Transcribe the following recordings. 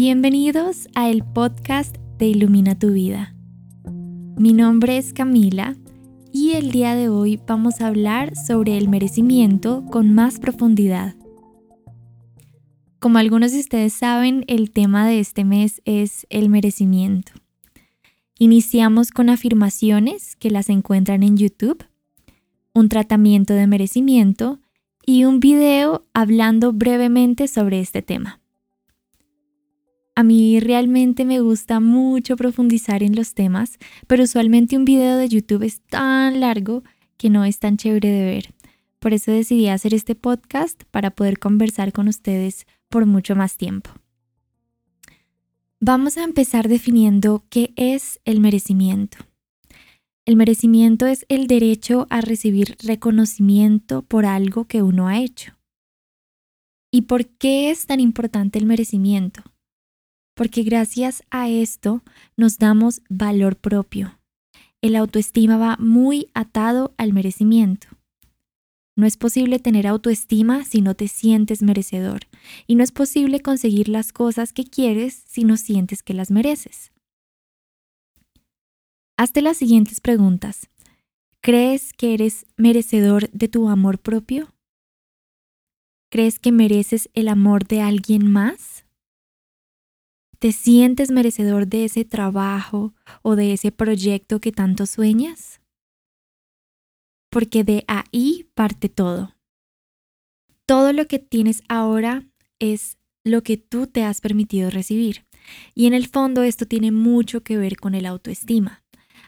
Bienvenidos a el podcast de Ilumina tu vida. Mi nombre es Camila y el día de hoy vamos a hablar sobre el merecimiento con más profundidad. Como algunos de ustedes saben, el tema de este mes es el merecimiento. Iniciamos con afirmaciones que las encuentran en YouTube, un tratamiento de merecimiento y un video hablando brevemente sobre este tema. A mí realmente me gusta mucho profundizar en los temas, pero usualmente un video de YouTube es tan largo que no es tan chévere de ver. Por eso decidí hacer este podcast para poder conversar con ustedes por mucho más tiempo. Vamos a empezar definiendo qué es el merecimiento. El merecimiento es el derecho a recibir reconocimiento por algo que uno ha hecho. ¿Y por qué es tan importante el merecimiento? Porque gracias a esto nos damos valor propio. El autoestima va muy atado al merecimiento. No es posible tener autoestima si no te sientes merecedor y no es posible conseguir las cosas que quieres si no sientes que las mereces. Hazte las siguientes preguntas. ¿Crees que eres merecedor de tu amor propio? ¿Crees que mereces el amor de alguien más? ¿Te sientes merecedor de ese trabajo o de ese proyecto que tanto sueñas? Porque de ahí parte todo. Todo lo que tienes ahora es lo que tú te has permitido recibir. Y en el fondo esto tiene mucho que ver con el autoestima.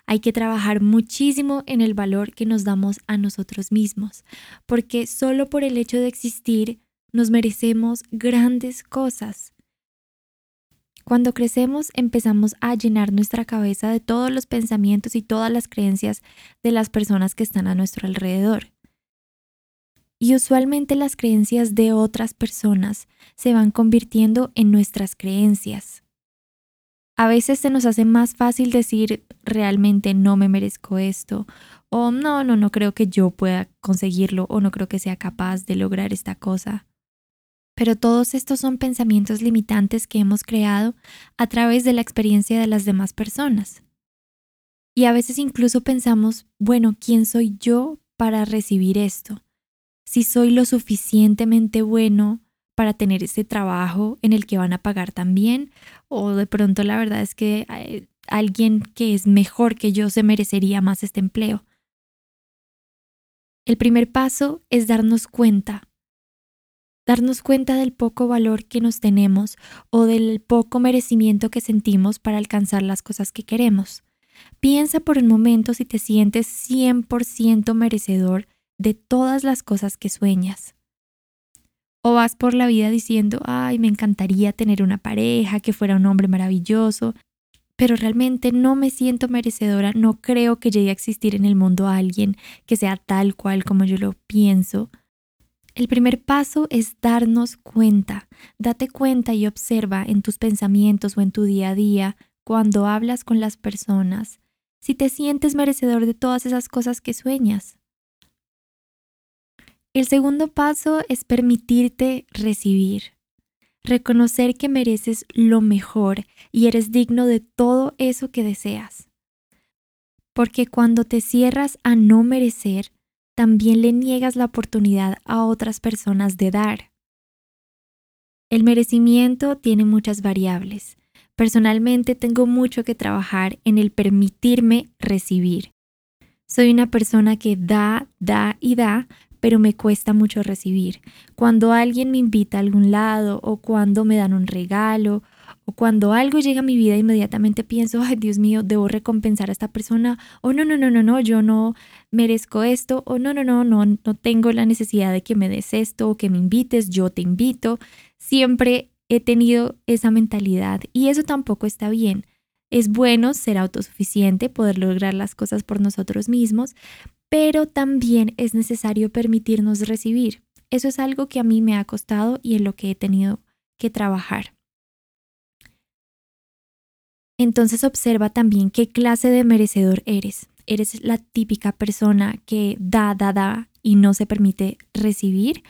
Hay que trabajar muchísimo en el valor que nos damos a nosotros mismos, porque solo por el hecho de existir nos merecemos grandes cosas. Cuando crecemos empezamos a llenar nuestra cabeza de todos los pensamientos y todas las creencias de las personas que están a nuestro alrededor. Y usualmente las creencias de otras personas se van convirtiendo en nuestras creencias. A veces se nos hace más fácil decir realmente no me merezco esto o no, no, no creo que yo pueda conseguirlo o no creo que sea capaz de lograr esta cosa. Pero todos estos son pensamientos limitantes que hemos creado a través de la experiencia de las demás personas. Y a veces incluso pensamos, bueno, ¿quién soy yo para recibir esto? Si soy lo suficientemente bueno para tener ese trabajo en el que van a pagar también, o de pronto la verdad es que eh, alguien que es mejor que yo se merecería más este empleo. El primer paso es darnos cuenta darnos cuenta del poco valor que nos tenemos o del poco merecimiento que sentimos para alcanzar las cosas que queremos. Piensa por un momento si te sientes 100% merecedor de todas las cosas que sueñas. O vas por la vida diciendo, ay, me encantaría tener una pareja, que fuera un hombre maravilloso, pero realmente no me siento merecedora, no creo que llegue a existir en el mundo alguien que sea tal cual como yo lo pienso. El primer paso es darnos cuenta. Date cuenta y observa en tus pensamientos o en tu día a día, cuando hablas con las personas, si te sientes merecedor de todas esas cosas que sueñas. El segundo paso es permitirte recibir. Reconocer que mereces lo mejor y eres digno de todo eso que deseas. Porque cuando te cierras a no merecer, también le niegas la oportunidad a otras personas de dar. El merecimiento tiene muchas variables. Personalmente tengo mucho que trabajar en el permitirme recibir. Soy una persona que da, da y da, pero me cuesta mucho recibir. Cuando alguien me invita a algún lado o cuando me dan un regalo o cuando algo llega a mi vida, inmediatamente pienso, ay Dios mío, debo recompensar a esta persona. O no, no, no, no, no, yo no merezco esto. O no, no, no, no, no tengo la necesidad de que me des esto o que me invites, yo te invito. Siempre he tenido esa mentalidad y eso tampoco está bien. Es bueno ser autosuficiente, poder lograr las cosas por nosotros mismos, pero también es necesario permitirnos recibir. Eso es algo que a mí me ha costado y en lo que he tenido que trabajar. Entonces observa también qué clase de merecedor eres. ¿Eres la típica persona que da, da, da y no se permite recibir?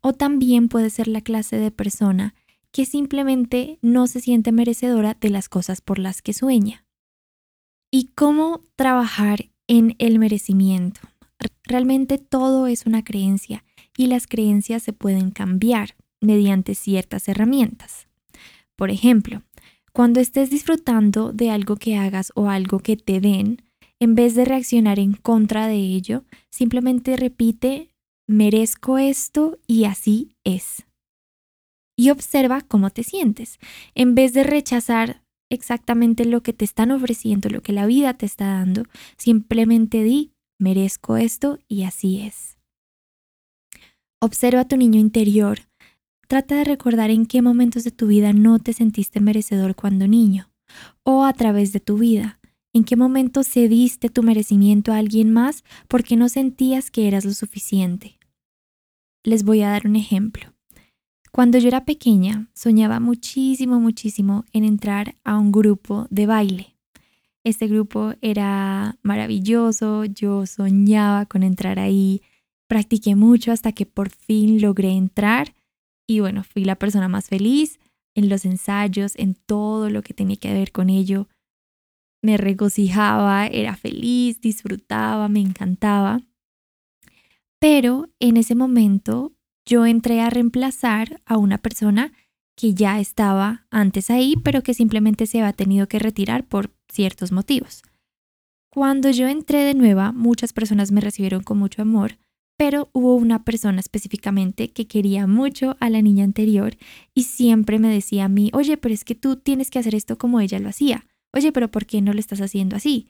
O también puede ser la clase de persona que simplemente no se siente merecedora de las cosas por las que sueña. ¿Y cómo trabajar en el merecimiento? Realmente todo es una creencia y las creencias se pueden cambiar mediante ciertas herramientas. Por ejemplo, cuando estés disfrutando de algo que hagas o algo que te den, en vez de reaccionar en contra de ello, simplemente repite, merezco esto y así es. Y observa cómo te sientes. En vez de rechazar exactamente lo que te están ofreciendo, lo que la vida te está dando, simplemente di, merezco esto y así es. Observa a tu niño interior. Trata de recordar en qué momentos de tu vida no te sentiste merecedor cuando niño o a través de tu vida. ¿En qué momento cediste tu merecimiento a alguien más porque no sentías que eras lo suficiente? Les voy a dar un ejemplo. Cuando yo era pequeña, soñaba muchísimo, muchísimo en entrar a un grupo de baile. Este grupo era maravilloso, yo soñaba con entrar ahí, practiqué mucho hasta que por fin logré entrar y bueno, fui la persona más feliz en los ensayos, en todo lo que tenía que ver con ello me regocijaba, era feliz, disfrutaba, me encantaba. Pero en ese momento yo entré a reemplazar a una persona que ya estaba antes ahí, pero que simplemente se había tenido que retirar por ciertos motivos. Cuando yo entré de nueva, muchas personas me recibieron con mucho amor, pero hubo una persona específicamente que quería mucho a la niña anterior y siempre me decía a mí, oye, pero es que tú tienes que hacer esto como ella lo hacía oye, pero ¿por qué no lo estás haciendo así?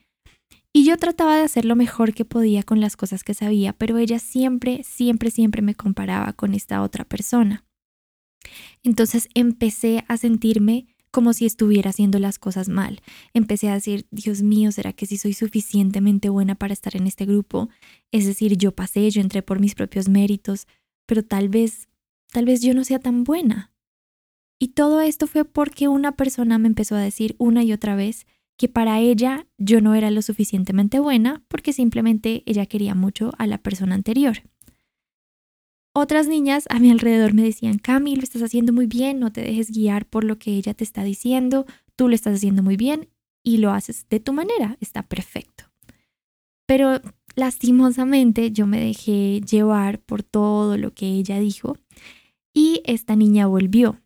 Y yo trataba de hacer lo mejor que podía con las cosas que sabía, pero ella siempre, siempre, siempre me comparaba con esta otra persona. Entonces empecé a sentirme como si estuviera haciendo las cosas mal. Empecé a decir, Dios mío, ¿será que sí soy suficientemente buena para estar en este grupo? Es decir, yo pasé, yo entré por mis propios méritos, pero tal vez, tal vez yo no sea tan buena. Y todo esto fue porque una persona me empezó a decir una y otra vez que para ella yo no era lo suficientemente buena porque simplemente ella quería mucho a la persona anterior. Otras niñas a mi alrededor me decían, Cami, lo estás haciendo muy bien, no te dejes guiar por lo que ella te está diciendo, tú lo estás haciendo muy bien y lo haces de tu manera, está perfecto. Pero lastimosamente yo me dejé llevar por todo lo que ella dijo y esta niña volvió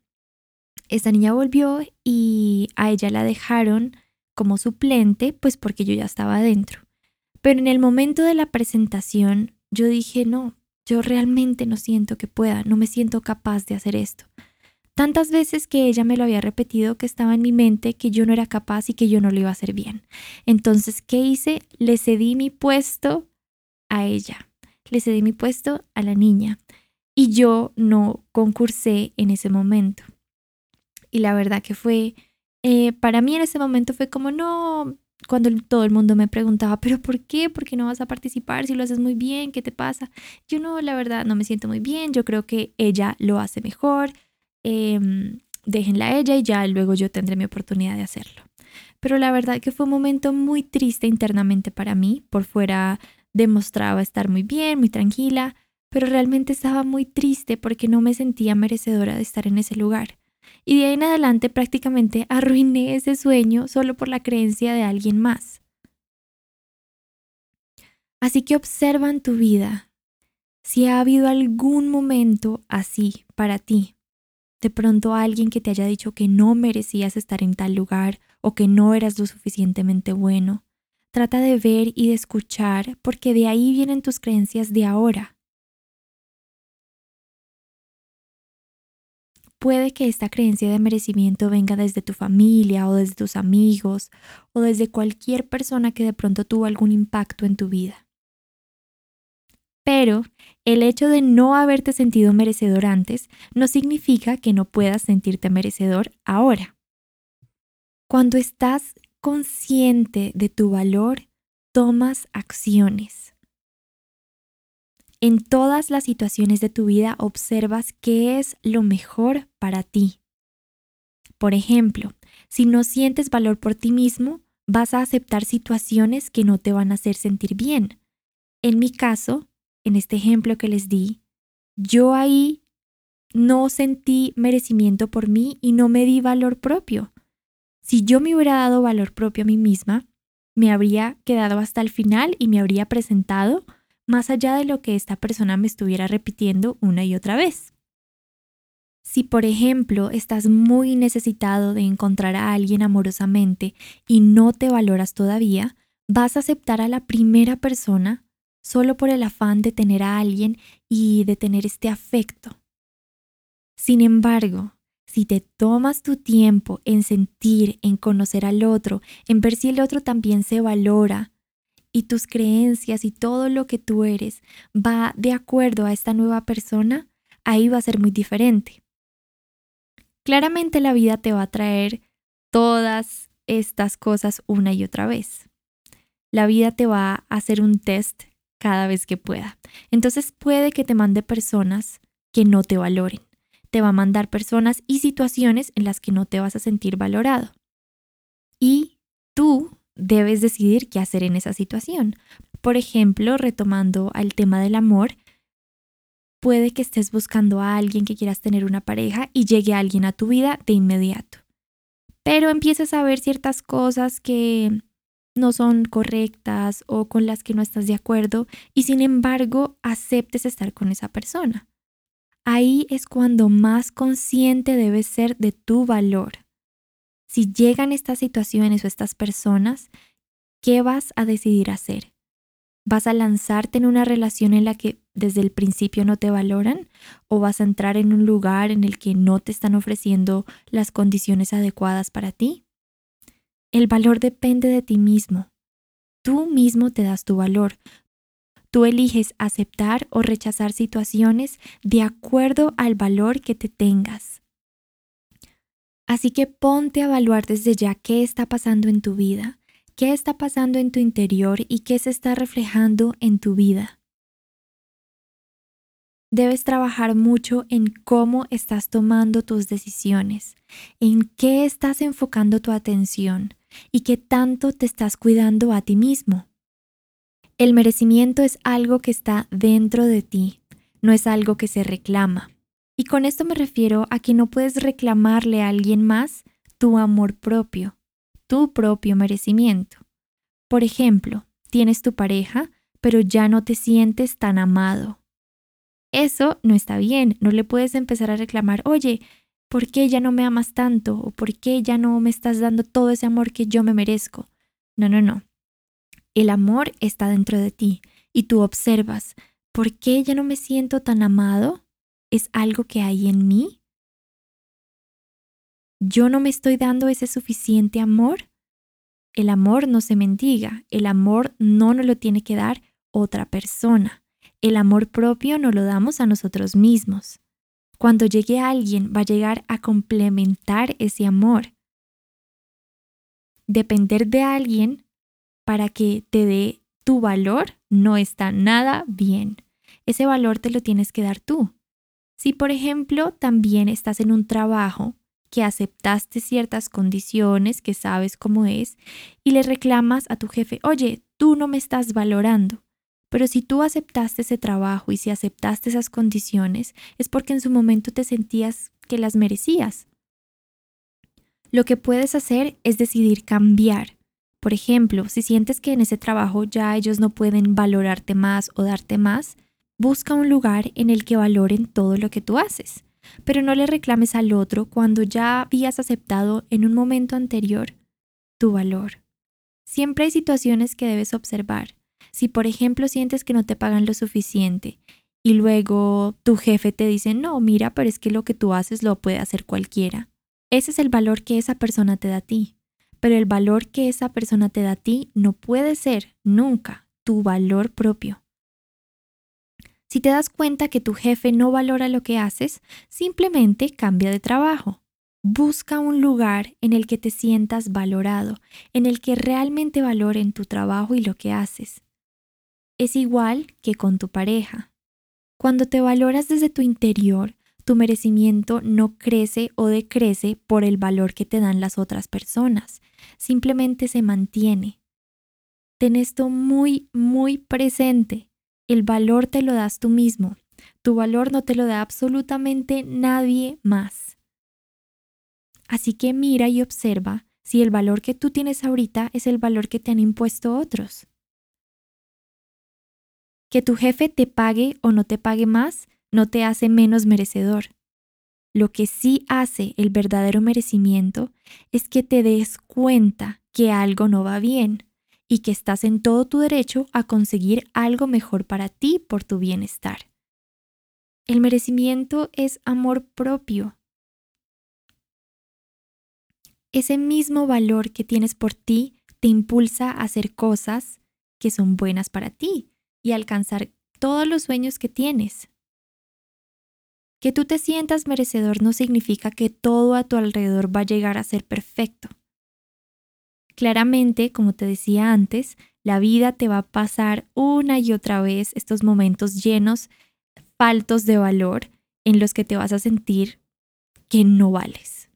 esta niña volvió y a ella la dejaron como suplente, pues porque yo ya estaba adentro. Pero en el momento de la presentación, yo dije, no, yo realmente no siento que pueda, no me siento capaz de hacer esto. Tantas veces que ella me lo había repetido que estaba en mi mente que yo no era capaz y que yo no lo iba a hacer bien. Entonces, ¿qué hice? Le cedí mi puesto a ella. Le cedí mi puesto a la niña. Y yo no concursé en ese momento y la verdad que fue, eh, para mí en ese momento fue como, no, cuando todo el mundo me preguntaba, pero ¿por qué? ¿Por qué no vas a participar si lo haces muy bien? ¿Qué te pasa? Yo no, la verdad, no me siento muy bien, yo creo que ella lo hace mejor, em, déjenla a ella y ya luego yo tendré mi oportunidad de hacerlo. Pero la verdad que fue un momento muy triste internamente para mí, por fuera demostraba estar muy bien, muy tranquila, pero realmente estaba muy triste porque no me sentía merecedora de estar en ese lugar. Y de ahí en adelante prácticamente arruiné ese sueño solo por la creencia de alguien más. Así que observa en tu vida si ha habido algún momento así para ti. De pronto alguien que te haya dicho que no merecías estar en tal lugar o que no eras lo suficientemente bueno. Trata de ver y de escuchar porque de ahí vienen tus creencias de ahora. Puede que esta creencia de merecimiento venga desde tu familia o desde tus amigos o desde cualquier persona que de pronto tuvo algún impacto en tu vida. Pero el hecho de no haberte sentido merecedor antes no significa que no puedas sentirte merecedor ahora. Cuando estás consciente de tu valor, tomas acciones. En todas las situaciones de tu vida observas qué es lo mejor para ti. Por ejemplo, si no sientes valor por ti mismo, vas a aceptar situaciones que no te van a hacer sentir bien. En mi caso, en este ejemplo que les di, yo ahí no sentí merecimiento por mí y no me di valor propio. Si yo me hubiera dado valor propio a mí misma, me habría quedado hasta el final y me habría presentado más allá de lo que esta persona me estuviera repitiendo una y otra vez. Si, por ejemplo, estás muy necesitado de encontrar a alguien amorosamente y no te valoras todavía, vas a aceptar a la primera persona solo por el afán de tener a alguien y de tener este afecto. Sin embargo, si te tomas tu tiempo en sentir, en conocer al otro, en ver si el otro también se valora y tus creencias y todo lo que tú eres va de acuerdo a esta nueva persona, ahí va a ser muy diferente. Claramente la vida te va a traer todas estas cosas una y otra vez. La vida te va a hacer un test cada vez que pueda. Entonces puede que te mande personas que no te valoren. Te va a mandar personas y situaciones en las que no te vas a sentir valorado. Y tú debes decidir qué hacer en esa situación. Por ejemplo, retomando al tema del amor, puede que estés buscando a alguien que quieras tener una pareja y llegue alguien a tu vida de inmediato. Pero empieces a ver ciertas cosas que no son correctas o con las que no estás de acuerdo y sin embargo aceptes estar con esa persona. Ahí es cuando más consciente debes ser de tu valor. Si llegan estas situaciones o estas personas, ¿qué vas a decidir hacer? ¿Vas a lanzarte en una relación en la que desde el principio no te valoran? ¿O vas a entrar en un lugar en el que no te están ofreciendo las condiciones adecuadas para ti? El valor depende de ti mismo. Tú mismo te das tu valor. Tú eliges aceptar o rechazar situaciones de acuerdo al valor que te tengas. Así que ponte a evaluar desde ya qué está pasando en tu vida, qué está pasando en tu interior y qué se está reflejando en tu vida debes trabajar mucho en cómo estás tomando tus decisiones, en qué estás enfocando tu atención y qué tanto te estás cuidando a ti mismo. El merecimiento es algo que está dentro de ti, no es algo que se reclama. Y con esto me refiero a que no puedes reclamarle a alguien más tu amor propio, tu propio merecimiento. Por ejemplo, tienes tu pareja, pero ya no te sientes tan amado eso no está bien, no le puedes empezar a reclamar, oye, ¿por qué ya no me amas tanto? ¿O por qué ya no me estás dando todo ese amor que yo me merezco? No, no, no. El amor está dentro de ti y tú observas, ¿por qué ya no me siento tan amado? ¿Es algo que hay en mí? ¿Yo no me estoy dando ese suficiente amor? El amor no se mendiga, el amor no nos lo tiene que dar otra persona. El amor propio no lo damos a nosotros mismos. Cuando llegue alguien va a llegar a complementar ese amor. Depender de alguien para que te dé tu valor no está nada bien. Ese valor te lo tienes que dar tú. Si por ejemplo también estás en un trabajo que aceptaste ciertas condiciones, que sabes cómo es, y le reclamas a tu jefe, oye, tú no me estás valorando, pero si tú aceptaste ese trabajo y si aceptaste esas condiciones, es porque en su momento te sentías que las merecías. Lo que puedes hacer es decidir cambiar. Por ejemplo, si sientes que en ese trabajo ya ellos no pueden valorarte más o darte más, busca un lugar en el que valoren todo lo que tú haces. Pero no le reclames al otro cuando ya habías aceptado en un momento anterior tu valor. Siempre hay situaciones que debes observar si por ejemplo sientes que no te pagan lo suficiente y luego tu jefe te dice, no, mira, pero es que lo que tú haces lo puede hacer cualquiera. Ese es el valor que esa persona te da a ti. Pero el valor que esa persona te da a ti no puede ser nunca tu valor propio. Si te das cuenta que tu jefe no valora lo que haces, simplemente cambia de trabajo. Busca un lugar en el que te sientas valorado, en el que realmente valoren tu trabajo y lo que haces es igual que con tu pareja. Cuando te valoras desde tu interior, tu merecimiento no crece o decrece por el valor que te dan las otras personas, simplemente se mantiene. Ten esto muy, muy presente. El valor te lo das tú mismo. Tu valor no te lo da absolutamente nadie más. Así que mira y observa si el valor que tú tienes ahorita es el valor que te han impuesto otros. Que tu jefe te pague o no te pague más no te hace menos merecedor. Lo que sí hace el verdadero merecimiento es que te des cuenta que algo no va bien y que estás en todo tu derecho a conseguir algo mejor para ti por tu bienestar. El merecimiento es amor propio. Ese mismo valor que tienes por ti te impulsa a hacer cosas que son buenas para ti y alcanzar todos los sueños que tienes. Que tú te sientas merecedor no significa que todo a tu alrededor va a llegar a ser perfecto. Claramente, como te decía antes, la vida te va a pasar una y otra vez estos momentos llenos, faltos de valor, en los que te vas a sentir que no vales.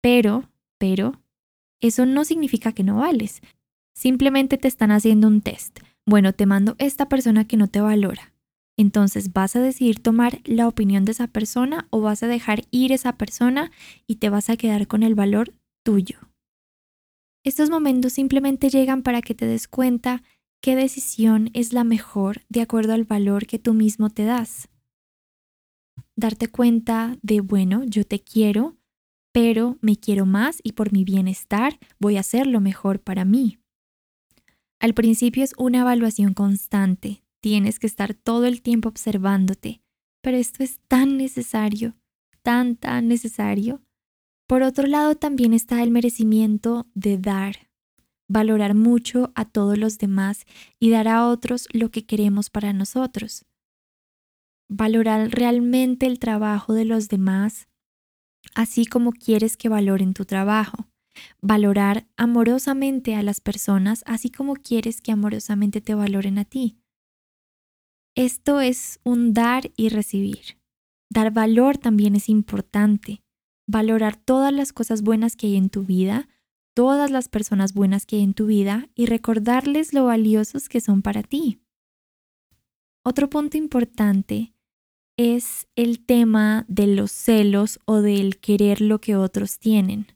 Pero, pero, eso no significa que no vales. Simplemente te están haciendo un test. Bueno, te mando esta persona que no te valora. Entonces, ¿vas a decidir tomar la opinión de esa persona o vas a dejar ir esa persona y te vas a quedar con el valor tuyo? Estos momentos simplemente llegan para que te des cuenta qué decisión es la mejor de acuerdo al valor que tú mismo te das. Darte cuenta de, bueno, yo te quiero, pero me quiero más y por mi bienestar voy a hacer lo mejor para mí. Al principio es una evaluación constante, tienes que estar todo el tiempo observándote, pero esto es tan necesario, tan, tan necesario. Por otro lado, también está el merecimiento de dar, valorar mucho a todos los demás y dar a otros lo que queremos para nosotros. Valorar realmente el trabajo de los demás, así como quieres que valoren tu trabajo. Valorar amorosamente a las personas, así como quieres que amorosamente te valoren a ti. Esto es un dar y recibir. Dar valor también es importante. Valorar todas las cosas buenas que hay en tu vida, todas las personas buenas que hay en tu vida y recordarles lo valiosos que son para ti. Otro punto importante es el tema de los celos o del querer lo que otros tienen.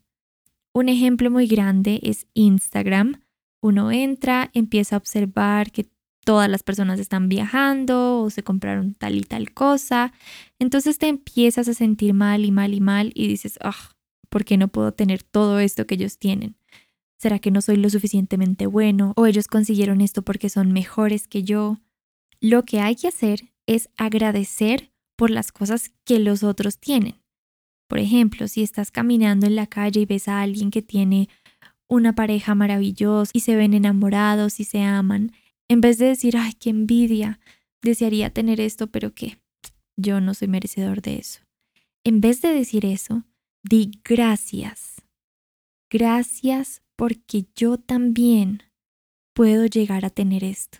Un ejemplo muy grande es Instagram. Uno entra, empieza a observar que todas las personas están viajando o se compraron tal y tal cosa. Entonces te empiezas a sentir mal y mal y mal y dices, ah, ¿por qué no puedo tener todo esto que ellos tienen? ¿Será que no soy lo suficientemente bueno? ¿O ellos consiguieron esto porque son mejores que yo? Lo que hay que hacer es agradecer por las cosas que los otros tienen. Por ejemplo, si estás caminando en la calle y ves a alguien que tiene una pareja maravillosa y se ven enamorados y se aman, en vez de decir, ay, qué envidia, desearía tener esto, pero qué, yo no soy merecedor de eso. En vez de decir eso, di gracias. Gracias porque yo también puedo llegar a tener esto.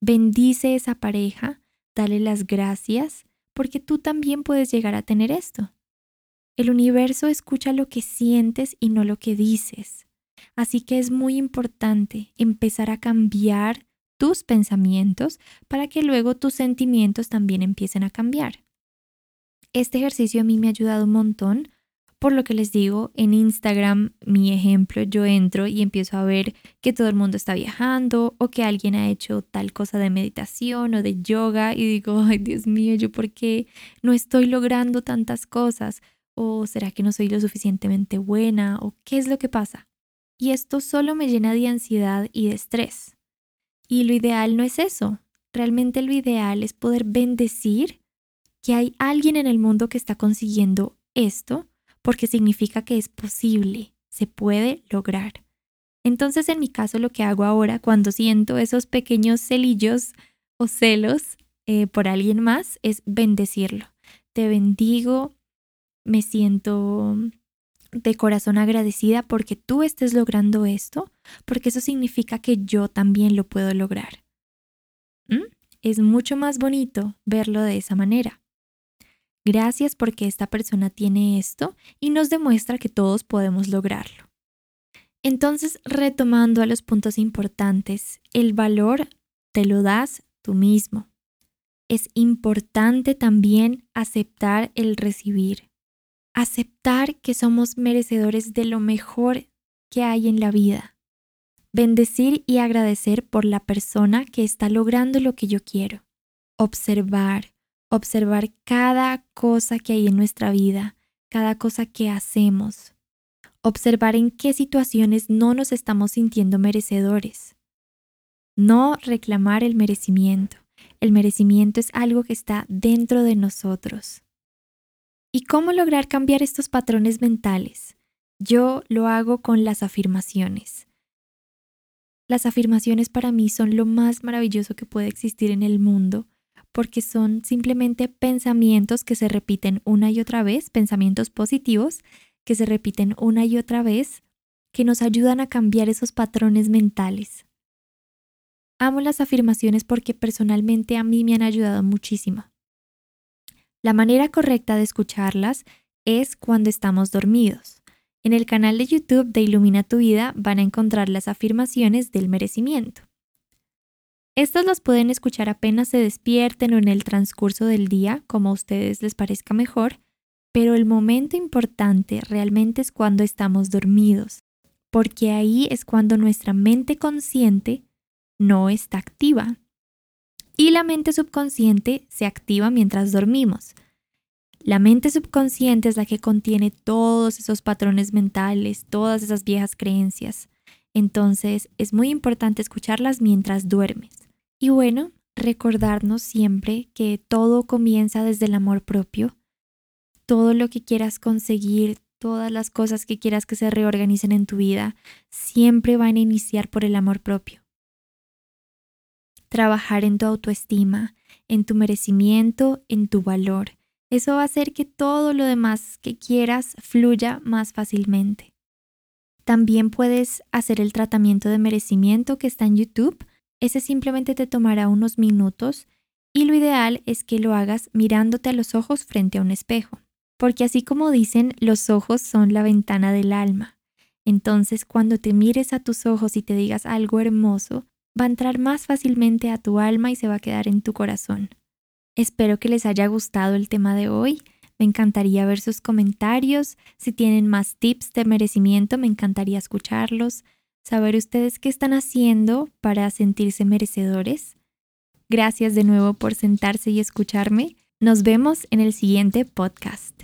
Bendice esa pareja, dale las gracias porque tú también puedes llegar a tener esto. El universo escucha lo que sientes y no lo que dices. Así que es muy importante empezar a cambiar tus pensamientos para que luego tus sentimientos también empiecen a cambiar. Este ejercicio a mí me ha ayudado un montón, por lo que les digo, en Instagram, mi ejemplo, yo entro y empiezo a ver que todo el mundo está viajando o que alguien ha hecho tal cosa de meditación o de yoga y digo, ay Dios mío, ¿yo por qué no estoy logrando tantas cosas? ¿O será que no soy lo suficientemente buena? ¿O qué es lo que pasa? Y esto solo me llena de ansiedad y de estrés. Y lo ideal no es eso. Realmente lo ideal es poder bendecir que hay alguien en el mundo que está consiguiendo esto porque significa que es posible, se puede lograr. Entonces en mi caso lo que hago ahora cuando siento esos pequeños celillos o celos eh, por alguien más es bendecirlo. Te bendigo, me siento de corazón agradecida porque tú estés logrando esto, porque eso significa que yo también lo puedo lograr. ¿Mm? Es mucho más bonito verlo de esa manera. Gracias porque esta persona tiene esto y nos demuestra que todos podemos lograrlo. Entonces, retomando a los puntos importantes, el valor te lo das tú mismo. es importante también aceptar el recibir. Aceptar que somos merecedores de lo mejor que hay en la vida. Bendecir y agradecer por la persona que está logrando lo que yo quiero. Observar, observar cada cosa que hay en nuestra vida, cada cosa que hacemos. Observar en qué situaciones no nos estamos sintiendo merecedores. No reclamar el merecimiento. El merecimiento es algo que está dentro de nosotros. ¿Y cómo lograr cambiar estos patrones mentales? Yo lo hago con las afirmaciones. Las afirmaciones para mí son lo más maravilloso que puede existir en el mundo porque son simplemente pensamientos que se repiten una y otra vez, pensamientos positivos que se repiten una y otra vez, que nos ayudan a cambiar esos patrones mentales. Amo las afirmaciones porque personalmente a mí me han ayudado muchísimo. La manera correcta de escucharlas es cuando estamos dormidos. En el canal de YouTube de Ilumina tu vida van a encontrar las afirmaciones del merecimiento. Estas las pueden escuchar apenas se despierten o en el transcurso del día, como a ustedes les parezca mejor, pero el momento importante realmente es cuando estamos dormidos, porque ahí es cuando nuestra mente consciente no está activa. Y la mente subconsciente se activa mientras dormimos. La mente subconsciente es la que contiene todos esos patrones mentales, todas esas viejas creencias. Entonces es muy importante escucharlas mientras duermes. Y bueno, recordarnos siempre que todo comienza desde el amor propio. Todo lo que quieras conseguir, todas las cosas que quieras que se reorganicen en tu vida, siempre van a iniciar por el amor propio trabajar en tu autoestima, en tu merecimiento, en tu valor. Eso va a hacer que todo lo demás que quieras fluya más fácilmente. También puedes hacer el tratamiento de merecimiento que está en YouTube. Ese simplemente te tomará unos minutos y lo ideal es que lo hagas mirándote a los ojos frente a un espejo, porque así como dicen, los ojos son la ventana del alma. Entonces, cuando te mires a tus ojos y te digas algo hermoso, va a entrar más fácilmente a tu alma y se va a quedar en tu corazón. Espero que les haya gustado el tema de hoy. Me encantaría ver sus comentarios. Si tienen más tips de merecimiento, me encantaría escucharlos. Saber ustedes qué están haciendo para sentirse merecedores. Gracias de nuevo por sentarse y escucharme. Nos vemos en el siguiente podcast.